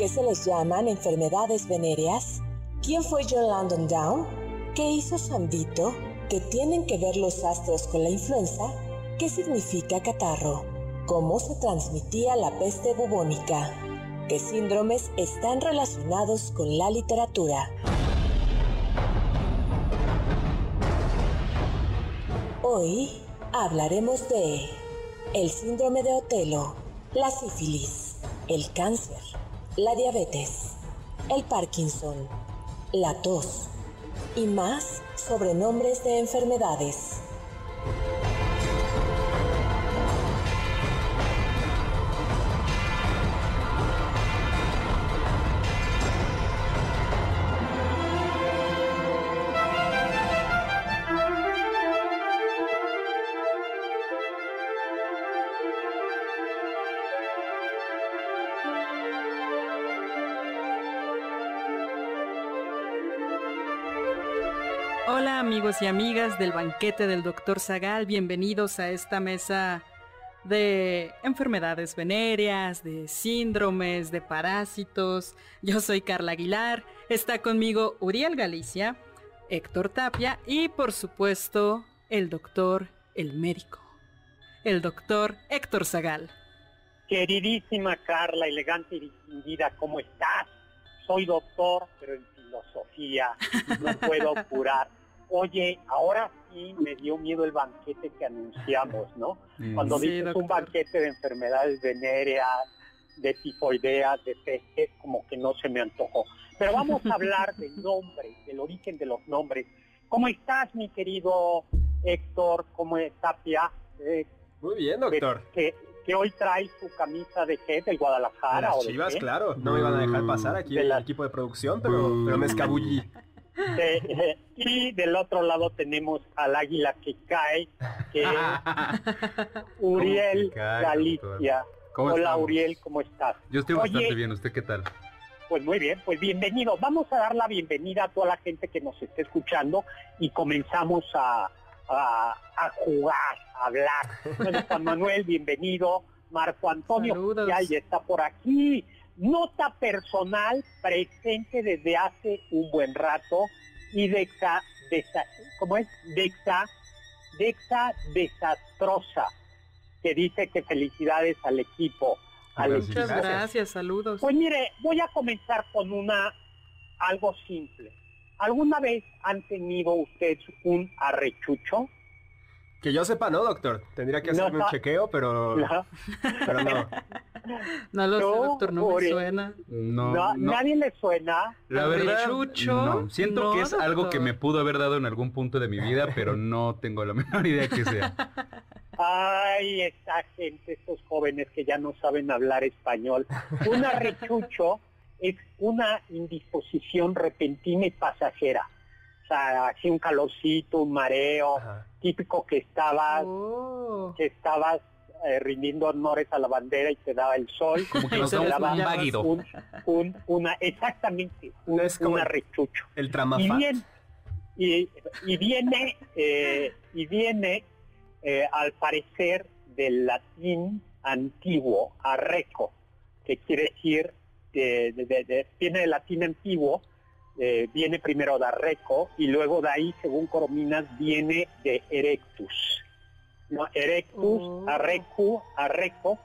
qué se les llaman enfermedades venéreas? ¿Quién fue John Landon Down? ¿Qué hizo Sandito? ¿Qué tienen que ver los astros con la influenza? ¿Qué significa catarro? ¿Cómo se transmitía la peste bubónica? ¿Qué síndromes están relacionados con la literatura? Hoy hablaremos de el síndrome de Otelo, la sífilis, el cáncer la diabetes, el Parkinson, la tos y más sobrenombres de enfermedades. Amigos y amigas del banquete del doctor Zagal, bienvenidos a esta mesa de enfermedades venéreas, de síndromes, de parásitos. Yo soy Carla Aguilar, está conmigo Uriel Galicia, Héctor Tapia y por supuesto el doctor, el médico, el doctor Héctor Zagal. Queridísima Carla, elegante y distinguida, ¿cómo estás? Soy doctor, pero en filosofía no puedo curar oye, ahora sí me dio miedo el banquete que anunciamos, ¿no? Mm. Cuando dices un banquete de enfermedades venéreas, de tifoideas, de peste, como que no se me antojó. Pero vamos a hablar del nombre, del origen de los nombres. ¿Cómo estás, mi querido Héctor? ¿Cómo está, Pia? Eh, Muy bien, doctor. Que, hoy trae su camisa de qué, del Guadalajara. o Chivas, claro. No me iban a dejar pasar aquí el equipo de producción, pero, pero me escabullí. y del otro lado tenemos al águila que cae, que es Uriel Galicia. Hola Uriel, ¿cómo estás? Yo estoy bastante bien, ¿usted qué tal? Pues muy bien, pues bienvenido. Vamos a dar la bienvenida a toda la gente que nos esté escuchando y comenzamos a, a, jugar, a hablar. Bueno, Juan Manuel, bienvenido. Marco Antonio ya está por aquí. Nota personal presente desde hace un buen rato y Dexa, dexa ¿cómo es? Dexa, Dexa desastrosa, que dice que felicidades al equipo. Muchas gracias, saludos. Pues mire, voy a comenzar con una, algo simple. ¿Alguna vez han tenido ustedes un arrechucho? Que yo sepa, no, doctor. Tendría que hacerme un chequeo, pero no. Pero no. No lo sé, doctor, no me suena. No, Nadie le suena. La verdad, no. Siento que es algo que me pudo haber dado en algún punto de mi vida, pero no tengo la menor idea que sea. Ay, esta gente, estos jóvenes que ya no saben hablar español. Un arrechucho es una indisposición repentina y pasajera. O sea, así un calorcito, un mareo, típico que estabas, oh. que estabas eh, rindiendo honores a la bandera y te daba el sol. Como que nos daba un, un, una, exactamente, un, es como arrechucho. El tramafat. Y, y, viene, eh, y viene eh, al parecer del latín antiguo, arreco, que quiere decir, de, viene del latín antiguo, viene primero de arreco y luego de ahí, según Corominas, viene de erectus. ¿no? Erectus, oh. Arrecu, Arreco,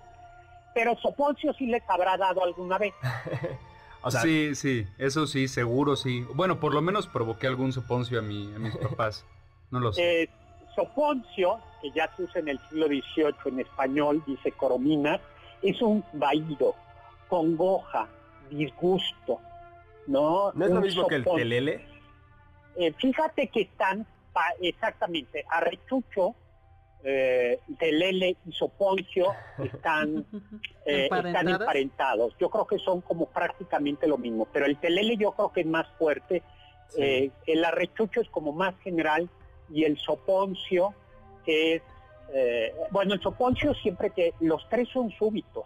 pero Soponcio sí les habrá dado alguna vez. o sea, sí, sí, eso sí, seguro sí. Bueno, por lo menos provoqué algún Soponcio a, mi, a mis papás, no lo sé. Eh, soponcio, que ya se usa en el siglo XVIII en español, dice Coromina, es un vaído, congoja, disgusto, ¿no? ¿No es lo mismo que el telele? Eh, fíjate que están, exactamente, arrechucho eh, Telele y Soponcio están, eh, están emparentados. Yo creo que son como prácticamente lo mismo, pero el Telele yo creo que es más fuerte, eh, el arrechucho es como más general y el Soponcio es, eh, bueno, el Soponcio siempre que los tres son súbitos,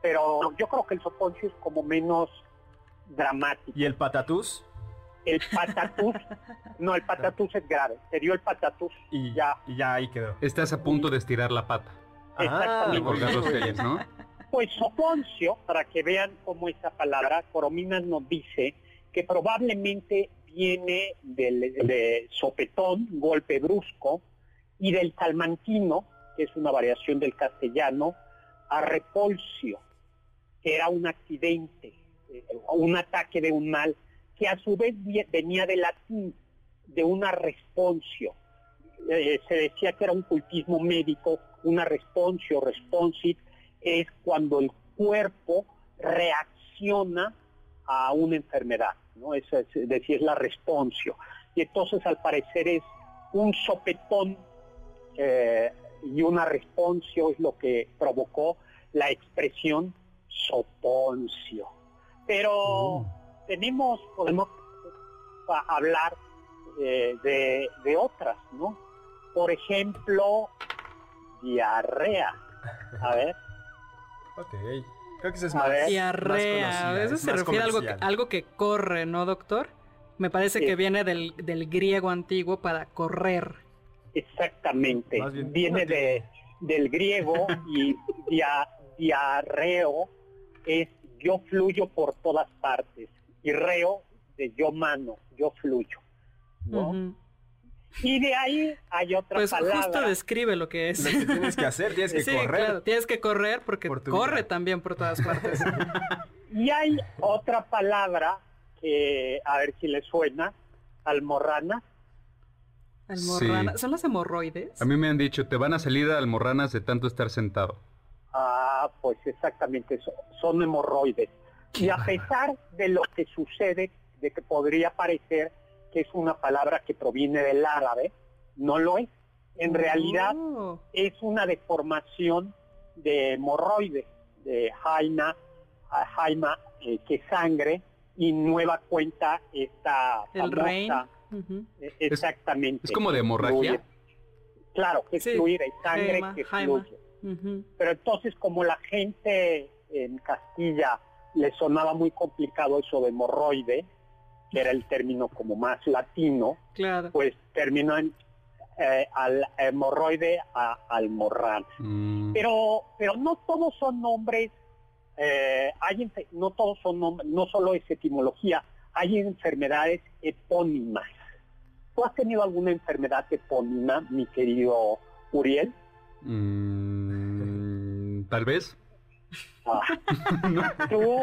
pero yo creo que el Soponcio es como menos dramático. ¿Y el Patatús? El patatús, no, el patatús es grave. Se dio el patatús y ya. Y ya ahí quedó. Estás a punto de estirar la pata. Exactamente. ¿no? Pues Soponcio, para que vean cómo esa palabra, Corominas nos dice que probablemente viene del, de sopetón, golpe brusco, y del salmantino, que es una variación del castellano, a repolsio, que era un accidente, un ataque de un mal que a su vez venía del latín, de una responsio. Eh, se decía que era un cultismo médico, una responsio, responsit, es cuando el cuerpo reacciona a una enfermedad, ¿no? Es, decir, es la responsio. Y entonces al parecer es un sopetón eh, y una responsio es lo que provocó la expresión soponcio. Pero oh tenemos, podemos hablar eh, de, otras, ¿no? Por ejemplo, diarrea. A ver. Ok. Creo que eso es más, Diarrea. a se refiere a algo que, algo que corre, ¿no, doctor? Me parece que viene del, griego antiguo para correr. Exactamente. viene de, del griego y diarreo es yo fluyo por todas partes y reo de yo mano, yo fluyo. ¿no? Y de ahí hay otra pues palabra. justo describe lo que es. Lo que tienes que hacer, tienes que correr. tienes que correr porque corre también por todas partes. y hay otra palabra que, a ver si le suena, almorrana. Almorrana. ¿Son las hemorroides? A mí me han dicho, te van a salir almorranas de tanto estar sentado. Ah, pues exactamente, eso. son hemorroides. Y a pesar de lo que sucede, de que podría parecer que es una palabra que proviene del árabe, no lo es. En realidad oh. es una deformación de hemorroide, de jaima, jaima eh, que sangre, y nueva cuenta esta famosa, e, exactamente. Es, como de hemorragia. Claro, que es fluir, es sangre que fluye. Pero entonces como la gente en Castilla le sonaba muy complicado eso de hemorroide, que era el término como más latino, pues terminó en eh, al hemorroide a almorrán. Mm. Pero, pero no todos son nombres, eh, hay, no todos son nombres, no solo es etimología, hay enfermedades epónimas. ¿Tú has tenido alguna enfermedad epónima, mi querido Uriel? Mm, tal vez. ¿Tú,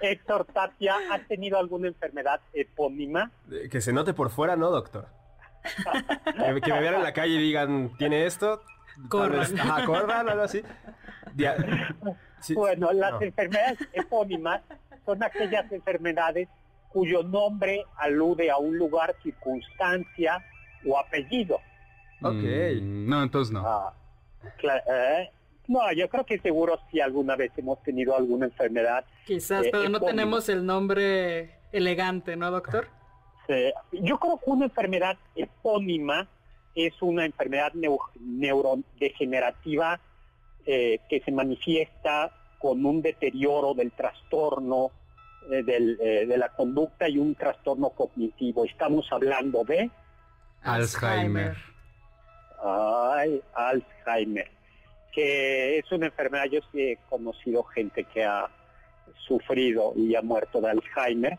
Héctor Tapia, has tenido alguna enfermedad epónima? Que se note por fuera, ¿no, doctor? que, me vean en la calle y digan, ¿tiene esto? Corran. Ajá, corran, algo así. Bueno, las enfermedades epónimas son aquellas enfermedades cuyo nombre alude a un lugar, circunstancia o apellido. Ok. Mm, no, entonces no. Ah, ¿eh? No, yo creo que seguro si alguna vez hemos tenido alguna enfermedad. Quizás, eh, pero no tenemos el nombre elegante, ¿no, doctor? Sí. Yo creo que una enfermedad epónima es una enfermedad neurodegenerativa eh, que se manifiesta con un deterioro del trastorno eh, de la conducta y un trastorno cognitivo. Estamos hablando de... Alzheimer. Ay, Alzheimer que es una enfermedad, yo sí he conocido gente que ha sufrido y ha muerto de Alzheimer,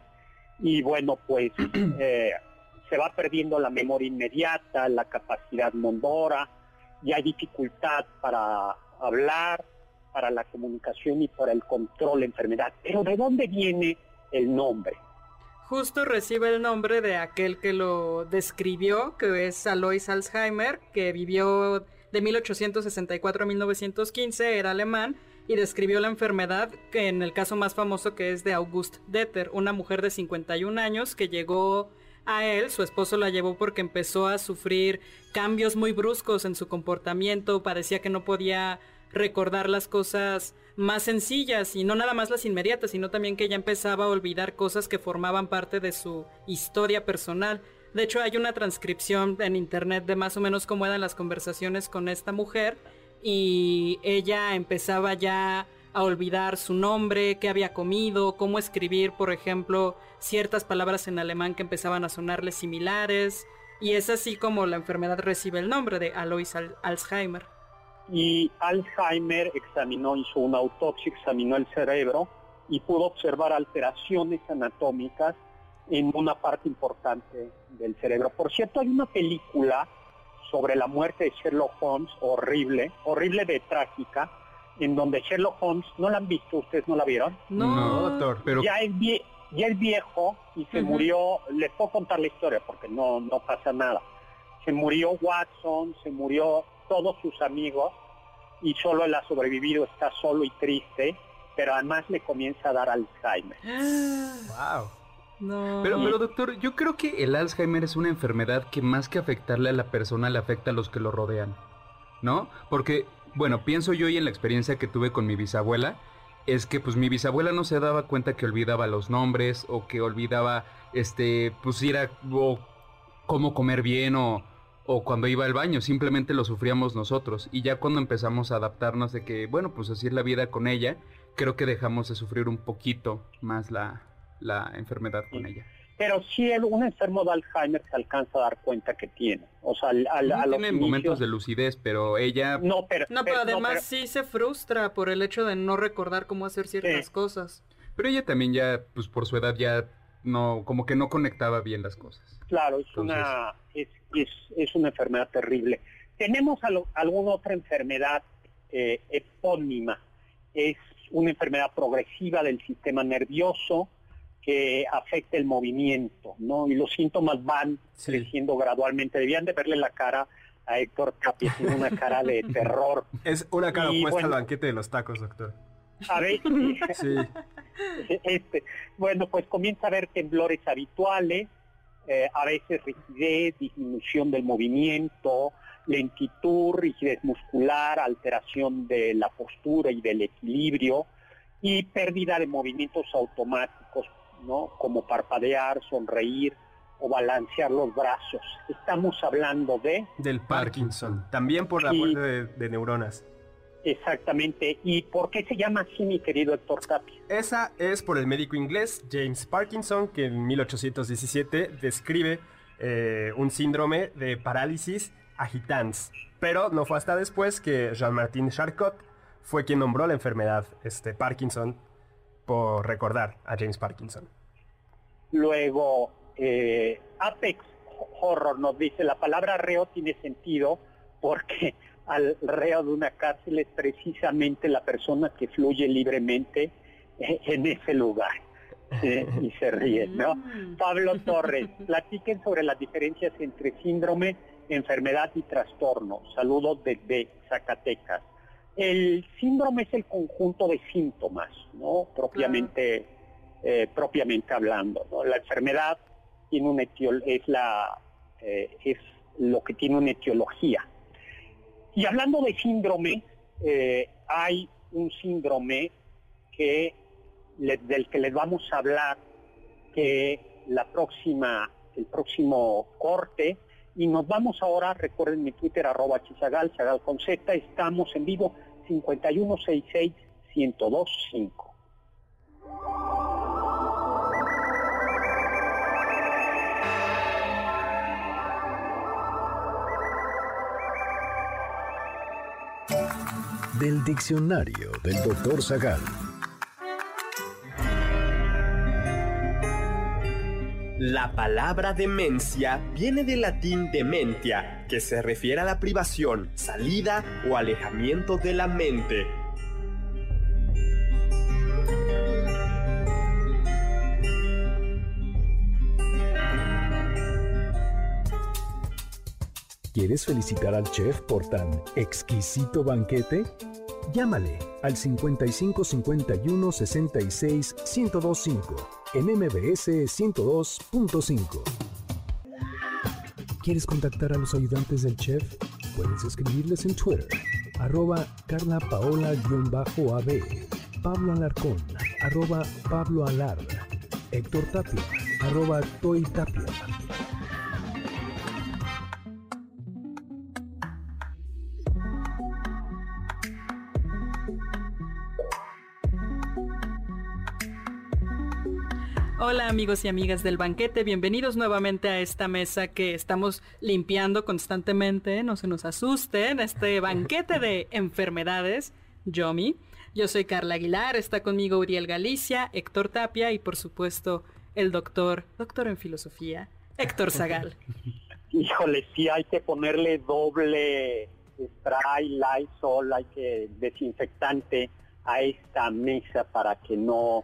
y bueno, pues eh, se va perdiendo la memoria inmediata, la capacidad mondora, y hay dificultad para hablar, para la comunicación y para el control de enfermedad. Pero ¿de dónde viene el nombre? Justo recibe el nombre de aquel que lo describió, que es Alois Alzheimer, que vivió de 1864 a 1915, era alemán y describió la enfermedad que en el caso más famoso que es de August Detter, una mujer de 51 años que llegó a él, su esposo la llevó porque empezó a sufrir cambios muy bruscos en su comportamiento, parecía que no podía recordar las cosas más sencillas y no nada más las inmediatas, sino también que ella empezaba a olvidar cosas que formaban parte de su historia personal. De hecho, hay una transcripción en internet de más o menos cómo eran las conversaciones con esta mujer y ella empezaba ya a olvidar su nombre, qué había comido, cómo escribir, por ejemplo, ciertas palabras en alemán que empezaban a sonarle similares. Y es así como la enfermedad recibe el nombre de Alois Alzheimer y Alzheimer examinó, hizo una autopsia, examinó el cerebro y pudo observar alteraciones anatómicas en una parte importante del cerebro. Por cierto, hay una película sobre la muerte de Sherlock Holmes, horrible, horrible de trágica, en donde Sherlock Holmes, ¿no la han visto? ¿Ustedes no la vieron? No, doctor, pero... Ya es, ya es viejo y se murió, les puedo contar la historia porque no, no pasa nada. Se murió Watson, se murió todos sus amigos y solo él ha sobrevivido, está solo y triste, pero además le comienza a dar Alzheimer. wow. Pero, pero doctor, yo creo que el Alzheimer es una enfermedad que más que afectarle a la persona le afecta a los que lo rodean, ¿no? Porque, bueno, pienso yo y en la experiencia que tuve con mi bisabuela, es que pues mi bisabuela no se daba cuenta que olvidaba los nombres o que olvidaba, este, pues ir a, o cómo comer bien o, o cuando iba al baño, simplemente lo sufríamos nosotros. Y ya cuando empezamos a adaptarnos de que, bueno, pues así es la vida con ella, creo que dejamos de sufrir un poquito más la, la enfermedad con ella. Pero si el, un enfermo de Alzheimer se alcanza a dar cuenta que tiene. O sea, al, no tiene momentos de lucidez, pero ella... No, pero, no, pero además sí se frustra por el hecho de no recordar cómo hacer ciertas cosas. Pero ella también ya, pues por su edad ya no, como que no conectaba bien las cosas. Claro, es una es, una enfermedad terrible. Tenemos alguna otra enfermedad eh, epónima, es una enfermedad progresiva del sistema nervioso que afecta el movimiento, ¿no? Y los síntomas van creciendo gradualmente. Debían de verle la cara a Héctor Tapia, tiene una cara de terror. Es una cara opuesta al banquete de los tacos, doctor. A ver, sí. Este, bueno, pues comienza a haber temblores habituales, eh, a veces rigidez, disminución del movimiento, lentitud, rigidez muscular, alteración de la postura y del equilibrio y pérdida de movimientos automáticos, ¿no? Como parpadear, sonreír o balancear los brazos. Estamos hablando de... Del Parkinson, también por la muerte de neuronas. Exactamente. ¿Y por qué se llama así, mi querido Héctor Tapia? Esa es por el médico inglés James Parkinson, que en 1817 describe eh, un síndrome de parálisis agitans. Pero no fue hasta después que Jean-Martin Charcot fue quien nombró la enfermedad este, Parkinson por recordar a James Parkinson. Luego, eh, Apex Horror nos dice, la palabra reo tiene sentido porque al reo de una cárcel es precisamente la persona que fluye libremente eh, en ese lugar. Eh, y se ríen, ¿no? Mm. Pablo Torres, platiquen sobre las diferencias entre síndrome, enfermedad y trastorno. Saludos desde Zacatecas. El síndrome es el conjunto de síntomas, ¿no? Propiamente, eh, propiamente hablando. ¿no? La enfermedad tiene una es la es lo que tiene una etiología. Y hablando de síndrome, eh, hay un síndrome del que les vamos a hablar que la próxima, el próximo corte. Y nos vamos ahora, recuerden mi Twitter, arroba chisagal, chagal Z, estamos en vivo 5166 1025. Del diccionario del doctor Zagal. La palabra demencia viene del latín dementia, que se refiere a la privación, salida o alejamiento de la mente, ¿Quieres felicitar al chef por tan exquisito banquete? Llámale al 55 51 66 1025 en MBS 102.5. ¿Quieres contactar a los ayudantes del chef? Puedes escribirles en Twitter, arroba Carla Paola-AB, Pablo Alarcón, arroba Pablo Alar, Tapia, arroba Toy Tapia. Amigos y amigas del banquete, bienvenidos nuevamente a esta mesa que estamos limpiando constantemente, no se nos asusten, este banquete de enfermedades, Yomi. Yo soy Carla Aguilar, está conmigo Uriel Galicia, Héctor Tapia y por supuesto el doctor, doctor en filosofía, Héctor Zagal. Híjole, sí hay que ponerle doble spray, Lysol, hay que desinfectante a esta mesa para que no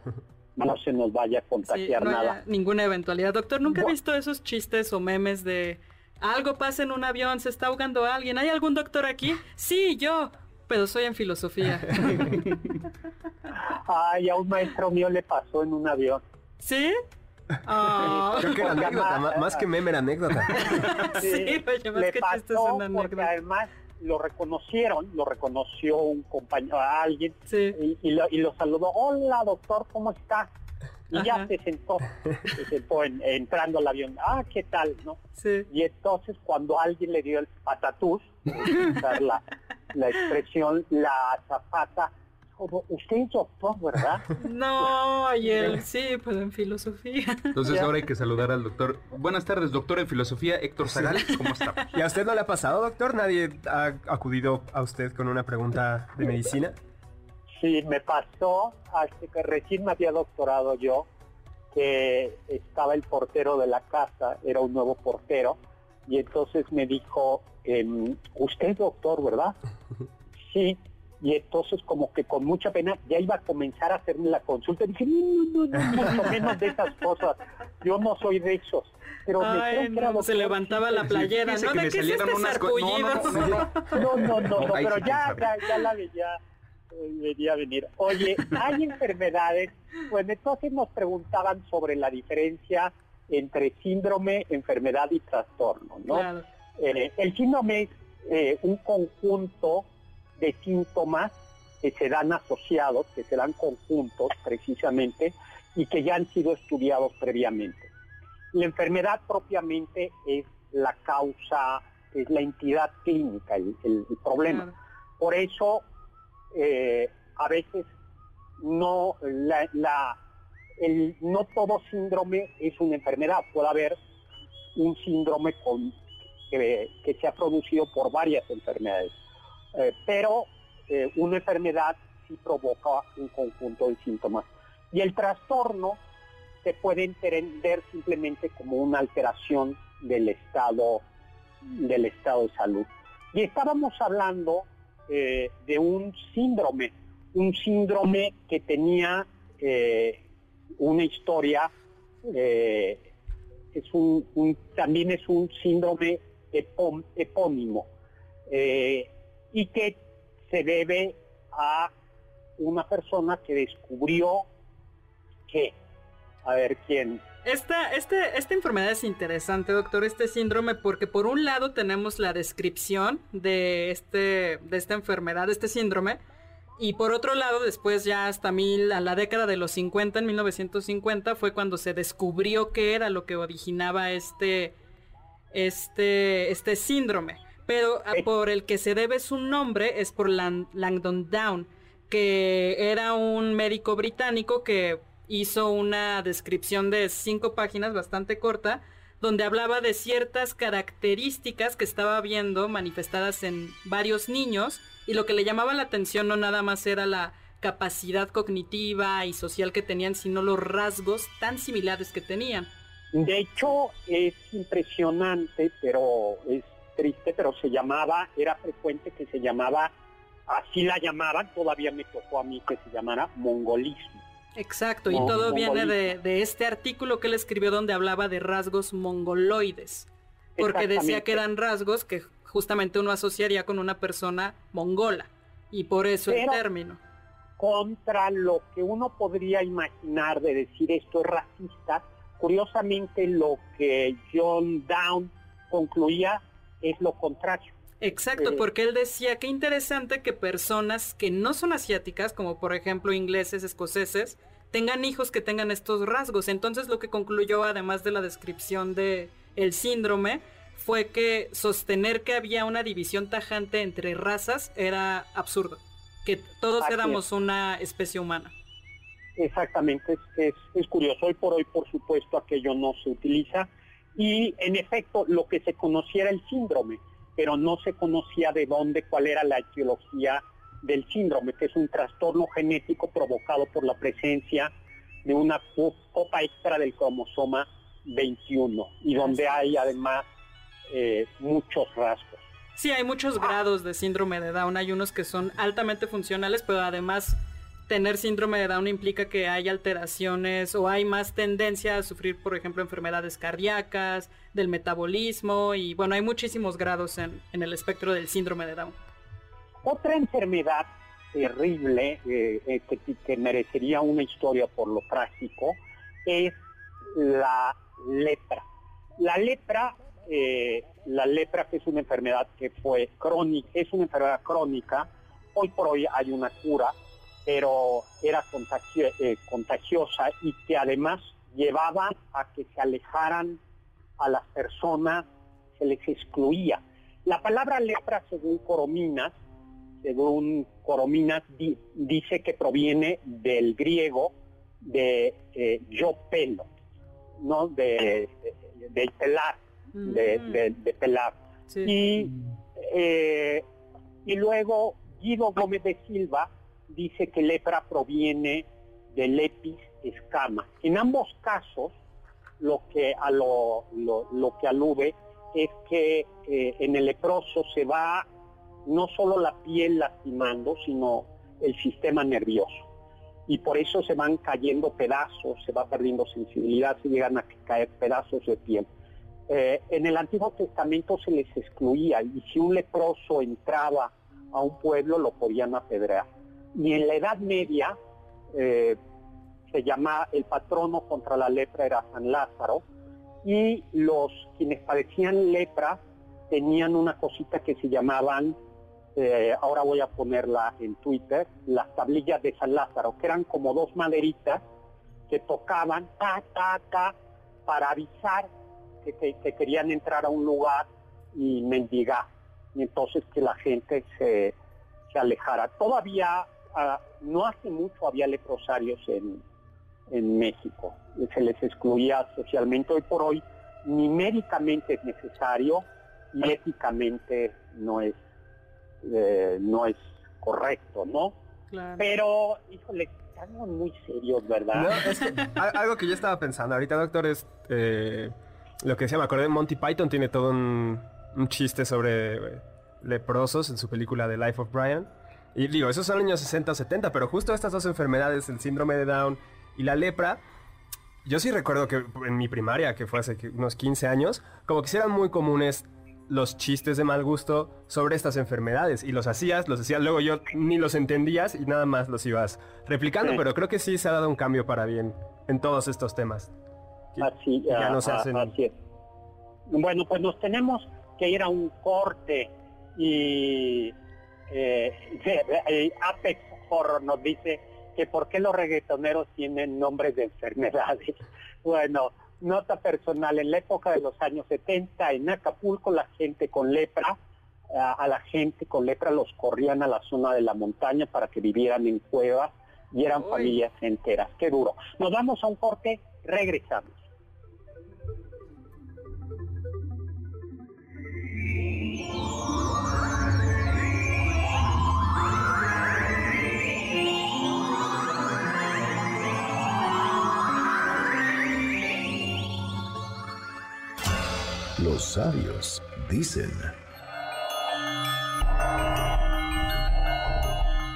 no se nos vaya a contagiar nada. Ninguna eventualidad. Doctor, ¿nunca ha visto esos chistes o memes de algo pasa en un avión, se está ahogando alguien? ¿Hay algún doctor aquí? Sí, yo, pero soy en filosofía. Ay, a un maestro mío le pasó en un avión. ¿Sí? Oh. Creo que era anécdota, más, que meme era anécdota. sí, más que chistes una anécdota. además lo reconocieron, lo reconoció un compañero, a alguien, y, lo, saludó, hola doctor, ¿cómo está? Y ya se sentó, se sentó entrando al avión, ah, ¿qué tal? ¿no? Y entonces cuando alguien le dio el patatús, la, la expresión, la zapata, usted es doctor, ¿verdad? No, y él sí, pues en filosofía. Entonces ahora hay que saludar al doctor. Buenas tardes, doctor en filosofía, Héctor Zagal, ¿cómo está? ¿Y a usted no le ha pasado, doctor? ¿Nadie ha acudido a usted con una pregunta de medicina? Sí, me pasó hasta que recién me había doctorado yo, que estaba el portero de la casa, era un nuevo portero, y entonces me dijo, em, usted es doctor, ¿verdad? Sí, y entonces como que con mucha pena ya iba a comenzar a hacerme la consulta. Y dije, no, no, no, mucho menos de esas cosas. Yo no soy de esos. Pero me no, se levantaba la playera, ¿no? ¿De qué es este No, no, no, no, pero ya, ya, ya la veía, veía venir. Oye, hay enfermedades, pues entonces nos preguntaban sobre la diferencia entre síndrome, enfermedad y trastorno, ¿no? Eh, el síndrome es eh, un conjunto de síntomas que se dan asociados, que se dan conjuntos precisamente y que ya han sido estudiados previamente. La enfermedad propiamente es la causa, es la entidad clínica, el, problema. Por eso eh, a veces no, la, el, no todo síndrome es una enfermedad, puede haber un síndrome con, que, que se ha producido por varias enfermedades. Eh, pero eh, una enfermedad sí provoca un conjunto de síntomas. Y el trastorno se puede entender simplemente como una alteración del estado, del estado de salud. Y estábamos hablando eh, de un síndrome, un síndrome que tenía una historia, es un, también es un síndrome epónimo y que se debe a una persona que descubrió que, a ver quién. Esta, este, esta enfermedad es interesante, doctor, este síndrome, porque por un lado tenemos la descripción de, este, de esta enfermedad, este síndrome, y por otro lado, después ya hasta mil, a la década de los 50, en 1950, fue cuando se descubrió qué era lo que originaba este, este, este síndrome pero ah, por el que se debe su nombre es por Langdon Down, que era un médico británico que hizo una descripción de cinco páginas bastante corta, donde hablaba de ciertas características que estaba viendo manifestadas en varios niños, y lo que le llamaba la atención no nada más era la capacidad cognitiva y social que tenían, sino los rasgos tan similares que tenían. De hecho, es impresionante, pero es triste, pero se llamaba, era frecuente que se llamaba, así la llamaban, todavía me tocó a mí que se llamara mongolismo. Exacto, y todo viene de, este artículo que él escribió donde hablaba de rasgos mongoloides, porque decía que eran rasgos que justamente uno asociaría con una persona mongola, y por eso el término. Contra lo que uno podría imaginar de decir esto es racista, curiosamente lo que John Down concluía es lo contrario. Exacto, eh, porque él decía que interesante que personas que no son asiáticas, como por ejemplo ingleses, escoceses, tengan hijos que tengan estos rasgos. Entonces lo que concluyó, además de la descripción de el síndrome, fue que sostener que había una división tajante entre razas era absurdo, que todos éramos una especie humana. Exactamente, es, es, curioso. Hoy por hoy, por supuesto, aquello no se utiliza. Y en efecto, lo que se conocía era el síndrome, pero no se conocía de dónde, cuál era la etiología del síndrome, que es un trastorno genético provocado por la presencia de una copa extra del cromosoma 21 y donde hay además eh, muchos rasgos. Sí, hay muchos grados de síndrome de Down. Hay unos que son altamente funcionales, pero además tener síndrome de Down implica que hay alteraciones o hay más tendencia a sufrir, por ejemplo, enfermedades cardíacas, del metabolismo y bueno, hay muchísimos grados en, el espectro del síndrome de Down. Otra enfermedad terrible eh, eh, que, merecería una historia por lo trágico es la lepra. La lepra, eh, la lepra que es una enfermedad que fue crónica, es una enfermedad crónica, hoy por hoy hay una cura, pero era eh, contagiosa y que además llevaba a que se alejaran a las personas, se les excluía. La palabra lepra, según Corominas, según Corominas, dice que proviene del griego de eh, yo pelo, ¿no? De, de, pelar, de, mm. pelar. Y, eh, y luego Guido Gómez de Silva dice que lepra proviene del lepis escama. En ambos casos, lo que, a lo, lo, que alude es que eh, en el leproso se va no solo la piel lastimando, sino el sistema nervioso. Y por eso se van cayendo pedazos, se va perdiendo sensibilidad, se llegan a caer pedazos de piel. Eh, en el Antiguo Testamento se les excluía y si un leproso entraba a un pueblo lo podían apedrear. Y en la Edad Media eh, se llama el patrono contra la lepra era San Lázaro y los quienes padecían lepra tenían una cosita que se llamaban, eh, ahora voy a ponerla en Twitter, las tablillas de San Lázaro, que eran como dos maderitas que tocaban ta, ta, ta, para avisar que, que querían entrar a un lugar y mendigar. Y entonces que la gente se, se alejara. Todavía no hace mucho había leprosarios en, en México. Se les excluía socialmente. Hoy por hoy ni médicamente es necesario y éticamente no es, eh, no es correcto, ¿no? Pero, híjole, estamos muy serios, ¿verdad? algo que yo estaba pensando ahorita, doctor, es eh, lo que decía, me acordé de Monty Python, tiene todo un, un chiste sobre eh, leprosos en su película The Life of Brian. Y digo, esos son años 60 o 70, pero justo estas dos enfermedades, el síndrome de Down y la lepra, yo sí recuerdo que en mi primaria, que fue hace unos 15 años, como que eran muy comunes los chistes de mal gusto sobre estas enfermedades y los hacías, los decías, luego yo ni los entendías y nada más los ibas replicando, pero creo que sí se ha dado un cambio para bien en todos estos temas. Así, ya no se hacen... así es. Bueno, pues nos tenemos que ir a un corte y Apex Horror nos dice que por qué los reggaetoneros tienen nombres de enfermedades. Bueno, nota personal, en la época de los años 70 en Acapulco la gente con lepra, a, la gente con lepra los corrían a la zona de la montaña para que vivieran en cuevas y eran familias enteras. Qué duro. Nos vamos a un corte, regresamos. Sabios dicen.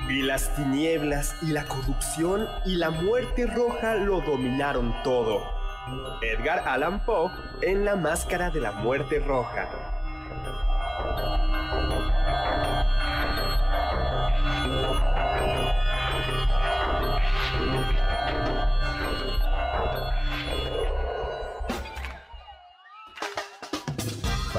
Y las tinieblas y la corrupción y la muerte roja lo dominaron todo. Edgar Allan Poe en La Máscara de la Muerte Roja.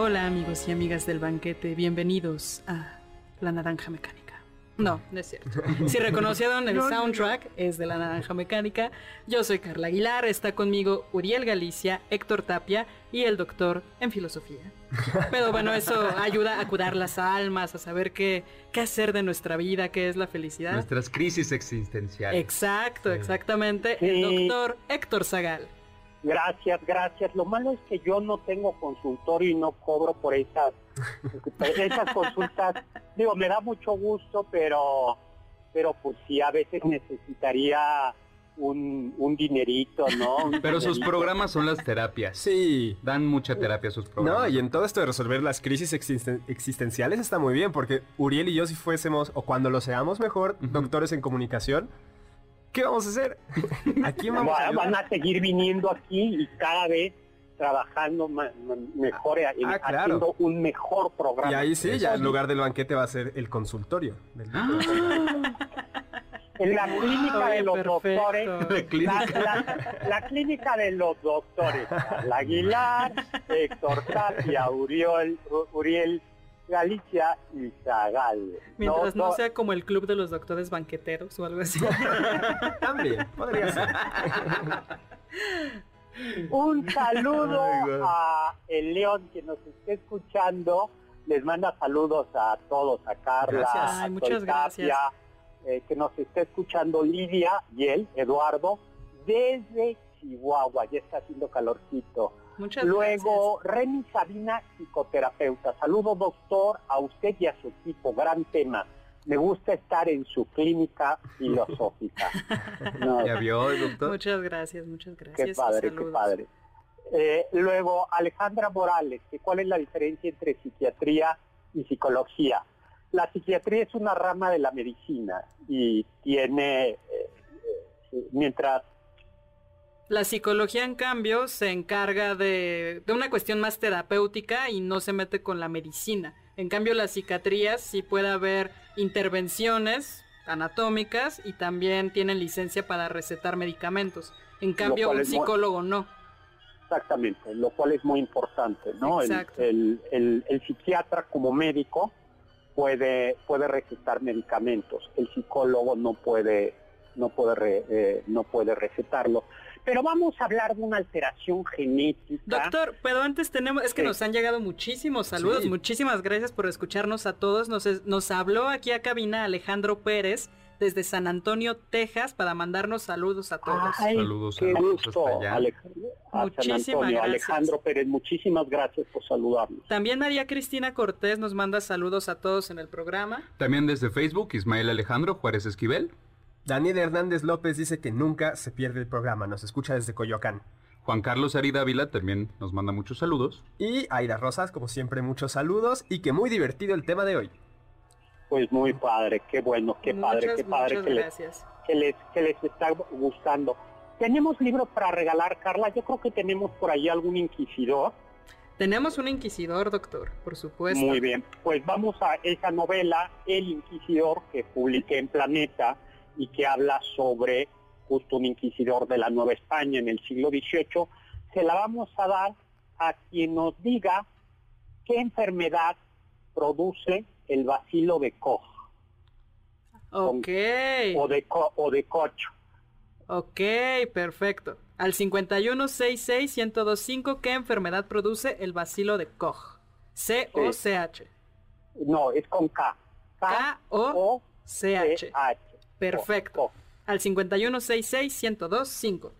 Hola amigos y amigas del banquete, bienvenidos a La Naranja Mecánica. No, no es cierto. Si reconocieron el soundtrack, es de La Naranja Mecánica. Yo soy Carla Aguilar, está conmigo Uriel Galicia, Héctor Tapia y el doctor en filosofía. Pero bueno, eso ayuda a curar las almas, a saber qué, qué hacer de nuestra vida, qué es la felicidad. Nuestras crisis existenciales. Exacto, exactamente. El doctor Héctor Zagal. Gracias, gracias. Lo malo es que yo no tengo consultorio y no cobro por esas, esas consultas. Digo, me da mucho gusto, pero, pero pues sí, a veces necesitaría un, un dinerito, ¿no? pero sus programas son las terapias. Sí. Dan mucha terapia sus programas. No, y en todo esto de resolver las crisis existenciales está muy bien, porque Uriel y yo si fuésemos, o cuando lo seamos mejor, doctores en comunicación, ¿qué vamos a hacer? Aquí vamos a Van a seguir viniendo aquí y cada vez trabajando mejor, ah, haciendo un mejor programa. Y ahí sí, ya en lugar del banquete va a ser el consultorio. Ah. en la clínica de los doctores, la, clínica de los doctores, la Aguilar, Héctor Tapia, Uriel, Uriel Galicia y Zagal. Mientras no, sea como el club de los doctores banqueteros o algo así. También, podría ser. Un saludo a el León que nos esté escuchando. Les manda saludos a todos, a Carla, a muchas gracias. Eh, que nos esté escuchando Lidia y él, Eduardo, desde Chihuahua. Ya está haciendo calorcito. Luego, Remy Sabina, psicoterapeuta. Saludo, doctor, a usted y a su equipo. Gran tema. Me gusta estar en su clínica filosófica. ¿Ya vio, doctor? Muchas gracias, muchas gracias. Qué padre, qué padre. Eh, luego, Alejandra Morales, ¿cuál es la diferencia entre psiquiatría y psicología? La psiquiatría es una rama de la medicina y tiene, eh, eh, mientras la psicología, en cambio, se encarga de, una cuestión más terapéutica y no se mete con la medicina. En cambio, las psiquiatrías sí puede haber intervenciones anatómicas y también tienen licencia para recetar medicamentos. En cambio, un psicólogo no. Exactamente, lo cual es muy importante, ¿no? El, el, psiquiatra como médico puede, puede recetar medicamentos, el psicólogo no puede, no puede, eh, no puede recetarlo. Pero vamos a hablar de una alteración genética. Doctor, pero antes tenemos, es que nos han llegado muchísimos saludos. Muchísimas gracias por escucharnos a todos. Nos, nos habló aquí a cabina Alejandro Pérez desde San Antonio, Texas, para mandarnos saludos a todos. saludos, qué gusto, Alejandro, muchísimas gracias. Alejandro Pérez, muchísimas gracias por saludarnos. También María Cristina Cortés nos manda saludos a todos en el programa. También desde Facebook, Ismael Alejandro Juárez Esquivel. Daniel Hernández López dice que nunca se pierde el programa, nos escucha desde Coyoacán. Juan Carlos Arida Ávila también nos manda muchos saludos. Y Aida Rosas, como siempre, muchos saludos y que muy divertido el tema de hoy. Pues muy padre, qué bueno, qué padre, qué padre que les, que les, que les está gustando. ¿Tenemos libros para regalar, Carla? Yo creo que tenemos por ahí algún inquisidor. Tenemos un inquisidor, doctor, por supuesto. Muy bien, pues vamos a esa novela, El Inquisidor, que publiqué en Planeta y que habla sobre justo un inquisidor de la Nueva España en el siglo XVIII, se la vamos a dar a quien nos diga qué enfermedad produce el bacilo de Koch. Ok. o, de o de Koch. Ok, perfecto. Al 5166-1025, ¿qué enfermedad produce el bacilo de Koch? C o C H. No, es con K. K, o C H. Perfecto. Al 5166-1025.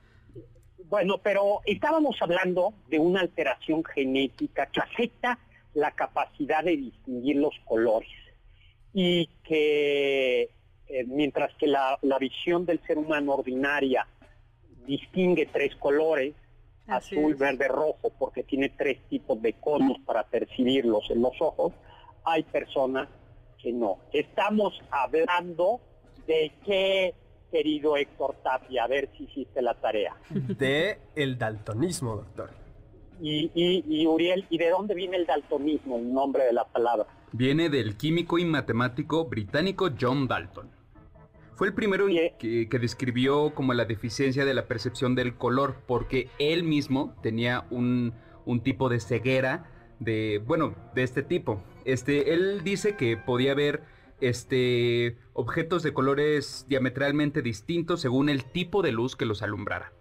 Bueno, pero estábamos hablando de una alteración genética que afecta la capacidad de distinguir los colores y que eh, mientras que la, visión del ser humano ordinaria distingue tres colores, azul, verde, rojo, porque tiene tres tipos de conos para percibirlos en los ojos, hay personas que no. Estamos hablando de qué, querido Héctor Tapia, a ver si hiciste la tarea. De el daltonismo, doctor. Y, y, Uriel, ¿y de dónde viene el daltonismo, el nombre de la palabra? Viene del químico y matemático británico John Dalton. Fue el primero que, describió como la deficiencia de la percepción del color, porque él mismo tenía un, un tipo de ceguera de, bueno, de este tipo. Este, él dice que podía ver este, objetos de colores diametralmente distintos según el tipo de luz que los alumbrara.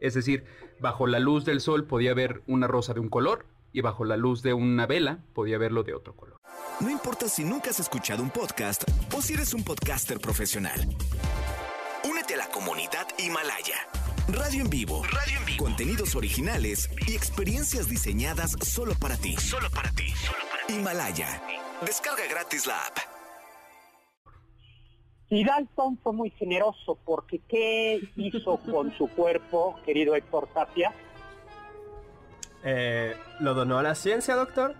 Es decir, bajo la luz del sol podía ver una rosa de un color y bajo la luz de una vela podía verlo de otro color. No importa si nunca has escuchado un podcast o si eres un podcaster profesional. Únete a la comunidad Himalaya. Radio en vivo. Radio en vivo. Contenidos originales y experiencias diseñadas solo para ti. Solo para ti. Himalaya. Descarga gratis la app. Y Dalton fue muy generoso porque ¿qué hizo con su cuerpo, querido Héctor Tapia? Eh, ¿Lo donó a la ciencia, doctor?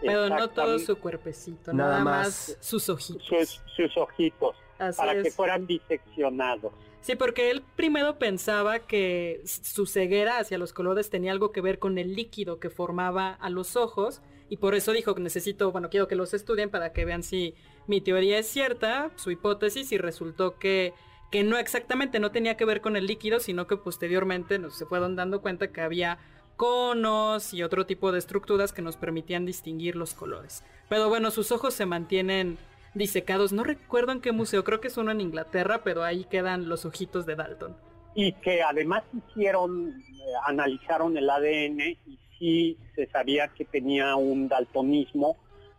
Pero no todo su cuerpecito, nada, más, sus ojitos. Sus, ojitos, para que fueran diseccionados. Sí, porque él primero pensaba que su ceguera hacia los colores tenía algo que ver con el líquido que formaba a los ojos y por eso dijo que necesito, bueno, quiero que los estudien para que vean si mi teoría es cierta, su hipótesis, y resultó que, que no exactamente no tenía que ver con el líquido, sino que posteriormente nos se fueron dando cuenta que había conos y otro tipo de estructuras que nos permitían distinguir los colores. Pero bueno, sus ojos se mantienen disecados. No recuerdo en qué museo, creo que es uno en Inglaterra, pero ahí quedan los ojitos de Dalton. Y que además hicieron, eh, analizaron el ADN y sí se sabía que tenía un daltonismo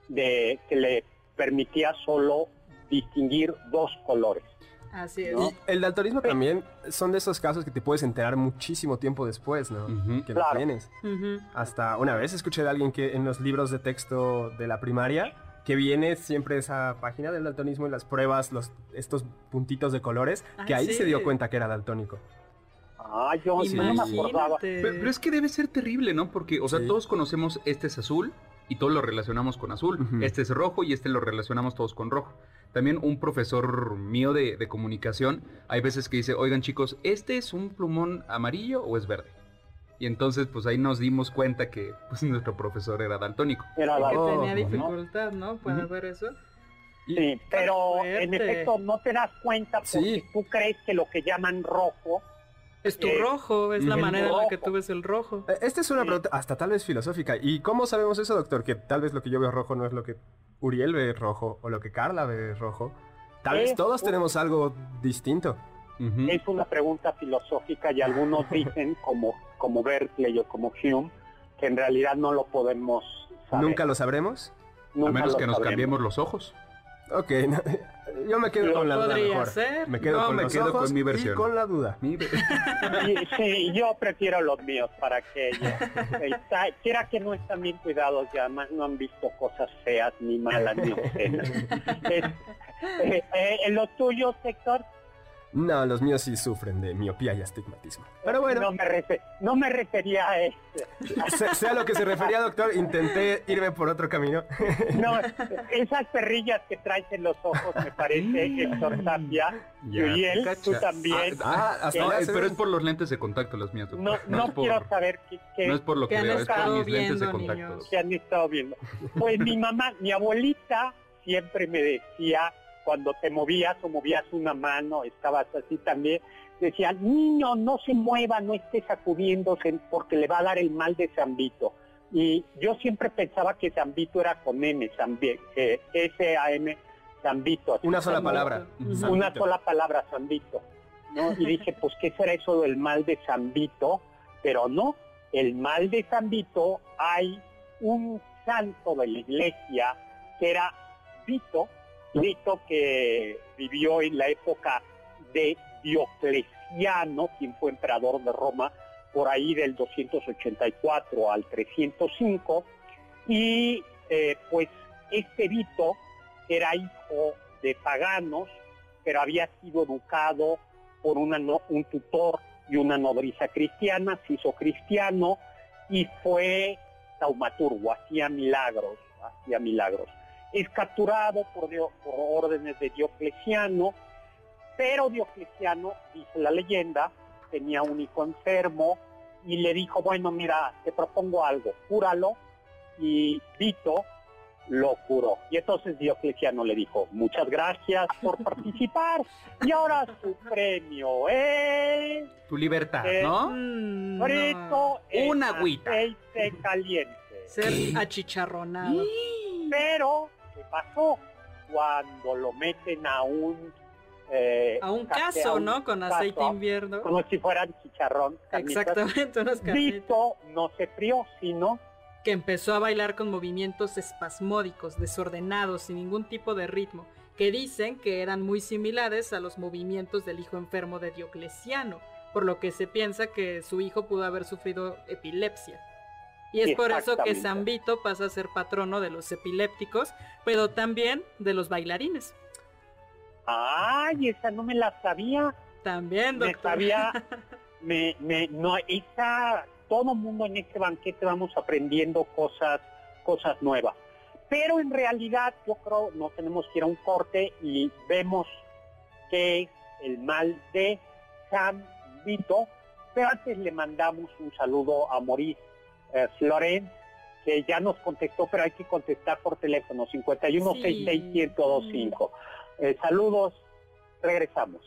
de que le permitía solo distinguir dos colores. Así es. el daltonismo también son de esos casos que te puedes enterar muchísimo tiempo después, ¿no? Que lo tienes. Hasta una vez escuché de alguien que en los libros de texto de la primaria que viene siempre esa página del daltonismo y las pruebas, los, estos puntitos de colores, que ahí se dio cuenta que era daltónico. Ah, yo sí, no me acordaba. Pero, es que debe ser terrible, ¿no? Porque, o sea, todos conocemos este es azul y todos lo relacionamos con azul. Este es rojo y este lo relacionamos todos con rojo. También un profesor mío de, de, comunicación, hay veces que dice, oigan chicos, ¿este es un plumón amarillo o es verde? Y entonces, pues ahí nos dimos cuenta que pues, nuestro profesor era daltónico. Era daltónico. tenía dificultad, ¿no? Para ver eso. Sí, pero en efecto no te das cuenta porque tú crees que lo que llaman rojo es tu rojo, es la manera en la que tú ves el rojo. Eh, esta es una pregunta hasta tal vez filosófica. ¿Y cómo sabemos eso, doctor? Que tal vez lo que yo veo rojo no es lo que Uriel ve rojo o lo que Carla ve rojo. Tal vez todos tenemos algo distinto. Es una pregunta filosófica y algunos dicen, como, como Berkeley o como Hume, que en realidad no lo podemos saber. ¿Nunca lo sabremos? a menos que nos cambiemos los ojos. Ok, yo me quedo con la duda mejor. Me quedo, con, me quedo con mi versión. Y con la duda. sí, yo prefiero los míos para que quiera que no están bien cuidados y además no han visto cosas feas, ni malas, ni obscenas. Eh, eh, en lo tuyo, sector, no, los míos sí sufren de miopía y astigmatismo. Pero bueno. No me, no me refería a eso. sea lo que se refería, doctor, intenté irme por otro camino. no, esas perrillas que traes en los ojos, me parece, Héctor Tapia, y él, tú también. Ah, ah pero es por los lentes de contacto los míos, doctor. No, no, quiero saber qué, No es por lo que, veo, es por mis lentes de contacto. Que han estado viendo. Pues mi mamá, mi abuelita siempre me decía cuando te movías o movías una mano, estabas así también, decían, niño, no se mueva, no esté sacudiéndose porque le va a dar el mal de Zambito. Y yo siempre pensaba que Zambito era con M, eh, S-A-M, Zambito. Una sola palabra. Una sola palabra, Zambito. ¿no? Y dije, pues, ¿qué será eso del mal de Zambito? Pero no, el mal de Zambito hay un santo de la iglesia que era Vito, Vito que vivió en la época de Diocleciano, quien fue emperador de Roma, por ahí del 284 al 305, y eh, pues este Vito era hijo de paganos, pero había sido educado por un tutor y una nodriza cristiana, se hizo cristiano y fue taumaturgo, hacía milagros, hacía milagros. Es capturado por, por órdenes de Diocleciano, pero Diocleciano, dice la leyenda, tenía un hijo enfermo y le dijo, bueno, mira, te propongo algo, cúralo. Y Vito lo curó. Y entonces Diocleciano le dijo, muchas gracias por participar. Y ahora su premio es... Tu libertad, ¿no? Mm, frito Una agüita. Aceite caliente. Ser achicharronado. Pero, ¿qué pasó? Cuando lo meten a un eh, a un caso, ¿no? Con aceite invierno. Como si fueran chicharrón. Exactamente, unos Vito no se frió, sino que empezó a bailar con movimientos espasmódicos, desordenados, sin ningún tipo de ritmo, que dicen que eran muy similares a los movimientos del hijo enfermo de Diocleciano, por lo que se piensa que su hijo pudo haber sufrido epilepsia. Y es por eso que San Vito pasa a ser patrono de los epilépticos, pero también de los bailarines. Ay, esa no me la sabía. También, doctor. Me sabía, me, me, no, esa todo mundo en este banquete vamos aprendiendo cosas, cosas nuevas. Pero en realidad yo creo no tenemos que ir a un corte y vemos qué es el mal de San Vito. Pero antes le mandamos un saludo a Maurice eh, Florent, que ya nos contestó, pero hay que contestar por teléfono, 5166 eh, saludos, regresamos.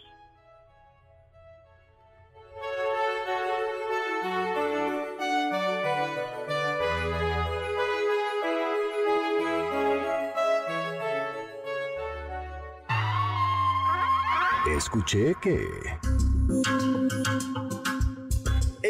Escuché que...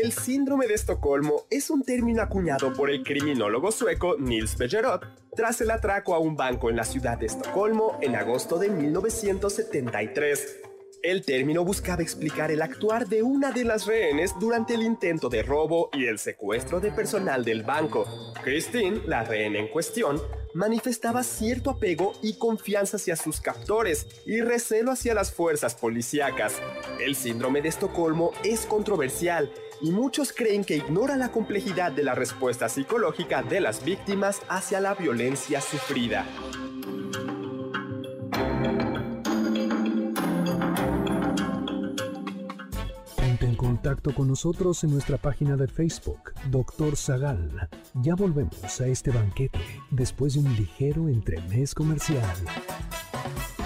El síndrome de Estocolmo es un término acuñado por el criminólogo sueco Nils Bejerot tras el atraco a un banco en la ciudad de Estocolmo en agosto de 1973. El término buscaba explicar el actuar de una de las rehenes durante el intento de robo y el secuestro de personal del banco. Christine, la rehén en cuestión, manifestaba cierto apego y confianza hacia sus captores y recelo hacia las fuerzas policíacas. El síndrome de Estocolmo es controversial y muchos creen que ignora la complejidad de la respuesta psicológica de las víctimas hacia la violencia sufrida. Ponte en contacto con nosotros en nuestra página de Facebook, Doctor Zagal. Ya volvemos a este banquete después de un ligero entremés comercial.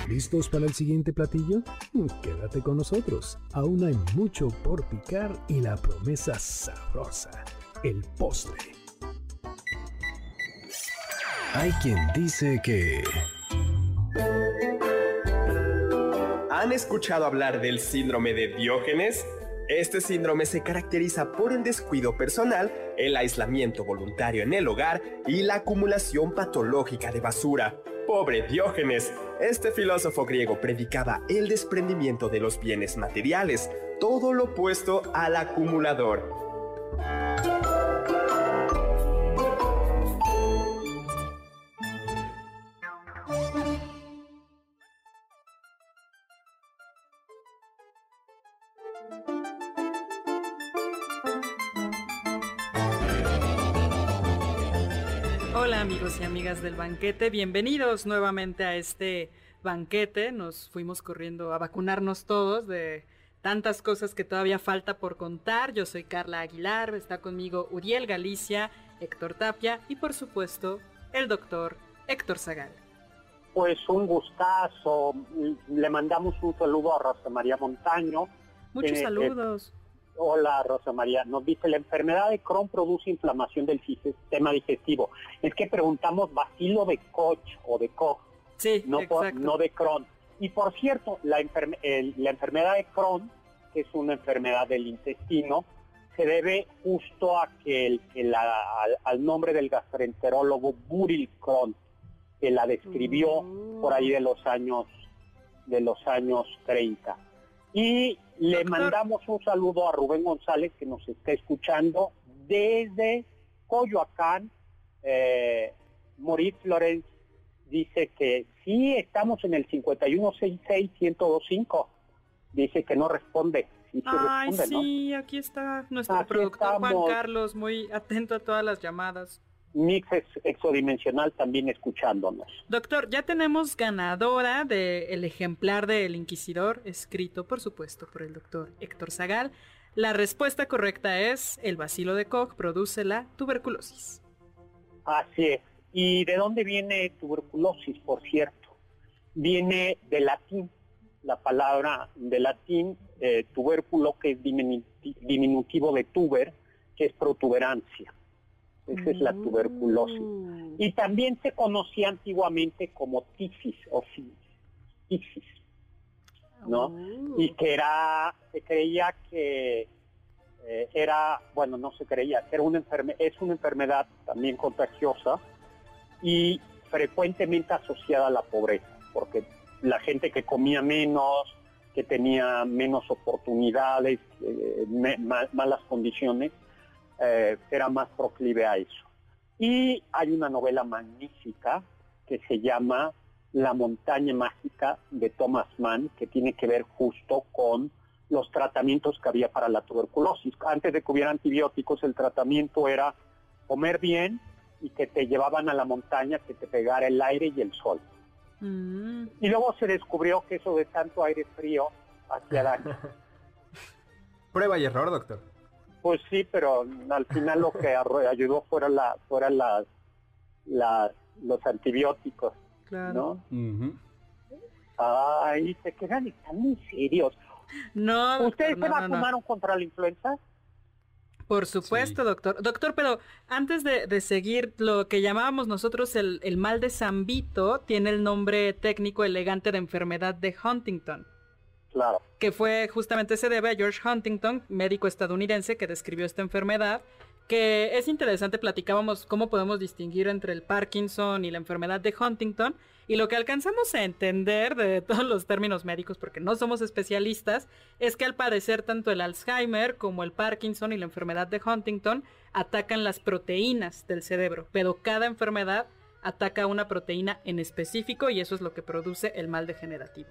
¿Listos para el siguiente platillo? Quédate con nosotros. Aún hay mucho por picar y la promesa sabrosa, el postre. Hay quien dice que... ¿Han escuchado hablar del síndrome de Diógenes? Este síndrome se caracteriza por el descuido personal, el aislamiento voluntario en el hogar y la acumulación patológica de basura. Pobre Diógenes, este filósofo griego predicaba el desprendimiento de los bienes materiales, todo lo opuesto al acumulador. Amigos y amigas del banquete, bienvenidos nuevamente a este banquete. Nos fuimos corriendo a vacunarnos todos de tantas cosas que todavía falta por contar. Yo soy Carla Aguilar, está conmigo Uriel Galicia, Héctor Tapia y por supuesto el doctor Héctor Zagal. Pues un gustazo. Le mandamos un saludo a Rosa María Montaño. Muchos saludos. Hola Rosa María, nos dice la enfermedad de Crohn produce inflamación del sistema digestivo. Es que preguntamos bacilo de Koch o de Koch, sí, no, no de Crohn. Y por cierto, la, la enfermedad de Crohn, que es una enfermedad del intestino, se debe justo a que, el, al, nombre del gastroenterólogo Buril Crohn, que la describió por ahí de los años de los años 30. Y le mandamos un saludo a Rubén González que nos está escuchando desde Coyoacán. Eh, Moritz Lorenz dice que sí estamos en el 5166-1025. Dice que no responde. Ay, sí, aquí está nuestro productor Juan Carlos, muy atento a todas las llamadas. Mix exodimensional también escuchándonos. Doctor, ya tenemos ganadora del ejemplar del Inquisidor, escrito por supuesto por el doctor Héctor Zagal. La respuesta correcta es, el bacilo de Koch produce la tuberculosis. Así es. ¿Y de dónde viene tuberculosis, por cierto? Viene del latín, la palabra de latín eh, tubérculo, que es diminutivo de tuber, que es protuberancia. Esa es la mm. tuberculosis. Y también se conocía antiguamente como tisis o tisis, ¿no? Oh. Y que era, se creía que eh, era, bueno, no se creía, que era una es una enfermedad también contagiosa y frecuentemente asociada a la pobreza, porque la gente que comía menos, que tenía menos oportunidades, eh, malas condiciones, eh, era más proclive a eso. Y hay una novela magnífica que se llama La montaña mágica de Thomas Mann, que tiene que ver justo con los tratamientos que había para la tuberculosis. Antes de que hubiera antibióticos, el tratamiento era comer bien y que te llevaban a la montaña, que te pegara el aire y el sol. Mm. Y luego se descubrió que eso de tanto aire frío hacía daño. Prueba y error, doctor. Pues sí, pero al final lo que ayudó fueron la, fueron las, los antibióticos, claro. ¿no? Ay, se quedan están muy serios. No, ¿Ustedes se vacunaron contra la influenza? Por supuesto, doctor. Doctor, pero antes de, seguir, lo que llamábamos nosotros el, el, mal de San Vito tiene el nombre técnico elegante de enfermedad de Huntington. Que fue justamente se debe a George Huntington, médico estadounidense que describió esta enfermedad que es interesante, platicábamos cómo podemos distinguir entre el Parkinson y la enfermedad de Huntington, y lo que alcanzamos a entender de todos los términos médicos, porque no somos especialistas, es que al padecer tanto el Alzheimer como el Parkinson y la enfermedad de Huntington atacan las proteínas del cerebro, pero cada enfermedad ataca una proteína en específico y eso es lo que produce el mal degenerativo.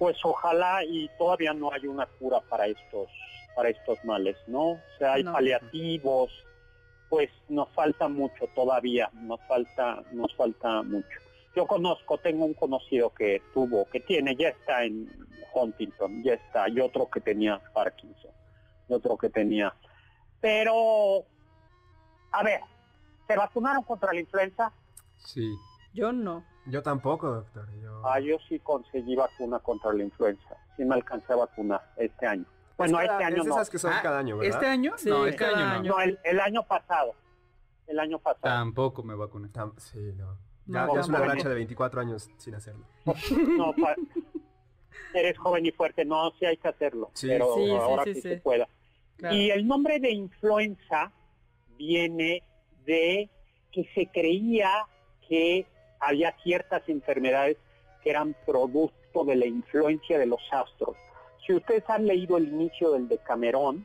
Pues ojalá y todavía no hay una cura para estos para estos males, ¿no? O sea, hay paliativos, pues nos falta mucho todavía, nos falta, nos falta mucho. Yo conozco, tengo un conocido que tuvo, que tiene, ya está en Huntington, ya está, y otro que tenía Parkinson, y otro que tenía. Pero, a ver, ¿se vacunaron contra la influenza? Sí. Yo no. Yo tampoco, doctor. Yo... Ah, yo sí conseguí vacuna contra la influenza. Sí me alcancé a vacuar este año. Bueno, este año no. que son ah, cada año, ¿verdad? ¿Este año? Sí, no, este año no. No, el, año pasado. El año pasado. Tampoco me vacuné. sí, no. Ya, es una racha de 24 años sin hacerlo. No, eres joven y fuerte. No, sí hay que hacerlo. Sí. Pero ahora sí, se pueda. Y el nombre de influenza viene de que se creía que había ciertas enfermedades que eran producto de la influencia de los astros si ustedes han leído el inicio del Decamerón,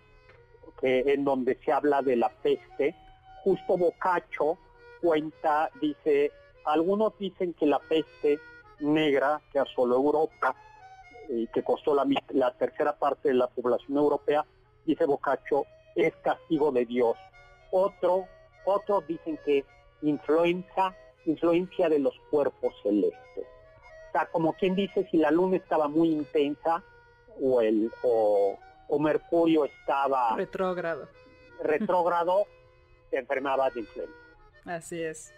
que, en donde se habla de la peste, justo Boccaccio cuenta, dice, algunos dicen que la peste negra que asoló Europa y que costó la, la tercera parte de la población europea, dice Boccaccio, es castigo de Dios. Otro, otros dicen que es influencia, influencia de los cuerpos celestes. O sea, como quien dice, si la luna estaba muy intensa, o, el, o, Mercurio estaba retrógrado, retrógrado se enfermaba de influenza. Así es.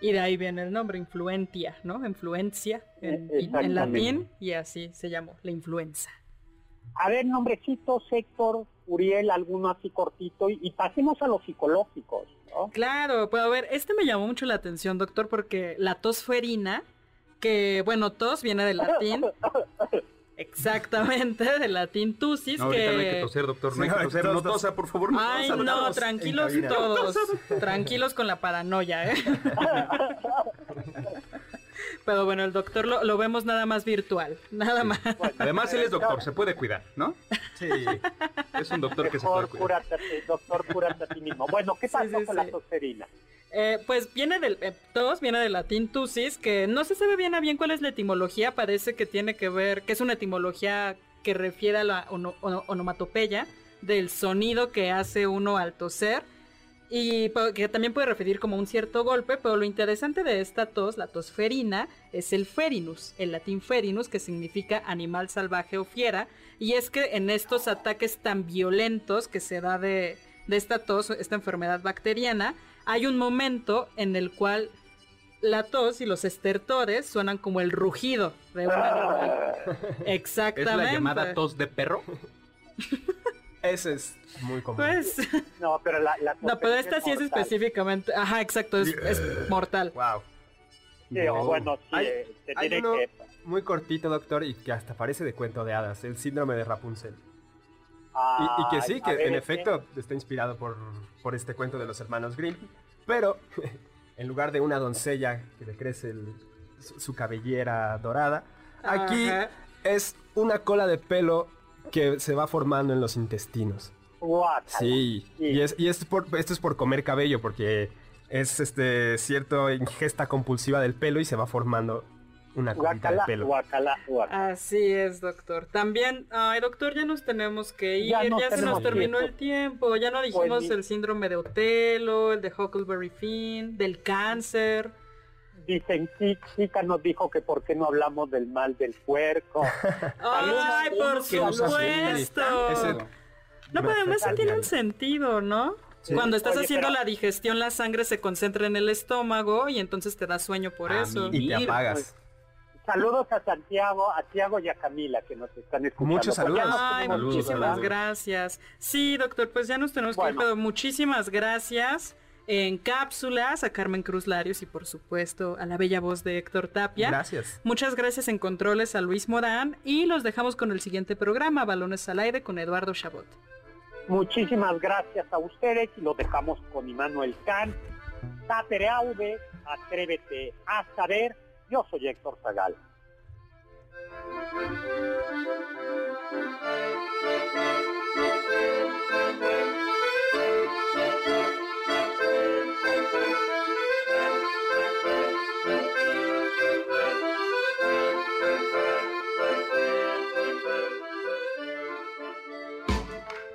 Y de ahí viene el nombre, influencia, ¿no? Influencia en, en latín y así se llamó, la influenza. A ver, nombrecitos, Héctor, Uriel, alguno así cortito, y, pasemos a los psicológicos, ¿no? Claro, pues a ver, este me llamó mucho la atención, doctor, porque la tosferina, que, bueno, tos viene del latín, Exactamente, de latín tusis. No, que... no hay que toser, doctor. No hay que toser. No tosa, por favor. No Ay, no, tranquilos todos. Tranquilos con la paranoia, ¿eh? Pero bueno, el doctor lo, vemos nada más virtual, nada más. Además, él es doctor, se puede cuidar, ¿no? Sí. Es un doctor que se puede cuidar. doctor, cúrate a ti mismo. Bueno, ¿qué pasó con la toserina? Eh, pues viene del, eh, todos viene del latín tusis, que no se sabe bien a bien cuál es la etimología, parece que tiene que ver, que es una etimología que refiere a la onomatopeya del sonido que hace uno al toser y que también puede referir como un cierto golpe, pero lo interesante de esta tos, la tos ferina, es el ferinus, el latín ferinus, que significa animal salvaje o fiera, y es que en estos ataques tan violentos que se da de, de esta tos, esta enfermedad bacteriana, hay un momento en el cual la tos y los estertores suenan como el rugido de un animal. Exactamente. ¿Es la llamada tos de perro? Ese es muy común. Pues... No, pero la, No, pero esta sí es específicamente... Ajá, exacto, es, mortal. Wow. Sí, bueno, sí, hay, eh, uno muy cortito, doctor, y que hasta parece de cuento de hadas, el síndrome de Rapunzel. y, que sí, que en efecto está inspirado por, por este cuento de los hermanos Grimm, pero en lugar de una doncella que le crece su, cabellera dorada, aquí es una cola de pelo que se va formando en los intestinos. Sí, y, es, y es por, esto es por comer cabello, porque es este cierto ingesta compulsiva del pelo y se va formando una colita de pelo. Así es, doctor. También, ay, doctor, ya nos tenemos que ir, ya, se nos terminó el tiempo, ya no pues dijimos el síndrome de Otelo, el de Huckleberry Finn, del cáncer dicen, Chica nos dijo que por qué no hablamos del mal del puerco. Ay, por supuesto. No, pero además tiene un sentido, ¿no? Cuando estás haciendo la digestión, la sangre se concentra en el estómago y entonces te da sueño por eso. Y te apagas. Saludos a Santiago, a Tiago y a Camila que nos están escuchando. Muchos saludos. Ay, muchísimas gracias. Sí, doctor, pues ya nos tenemos que ir, pero muchísimas gracias en cápsulas, a Carmen Cruz Larios y por supuesto a la bella voz de Héctor Tapia. Gracias. Muchas gracias en controles a Luis Morán y los dejamos con el siguiente programa, Balones al Aire con Eduardo Chabot. Muchísimas gracias a ustedes y los dejamos con Immanuel Kant. Tapere Aude, atrévete a saber. Yo soy Héctor Zagal.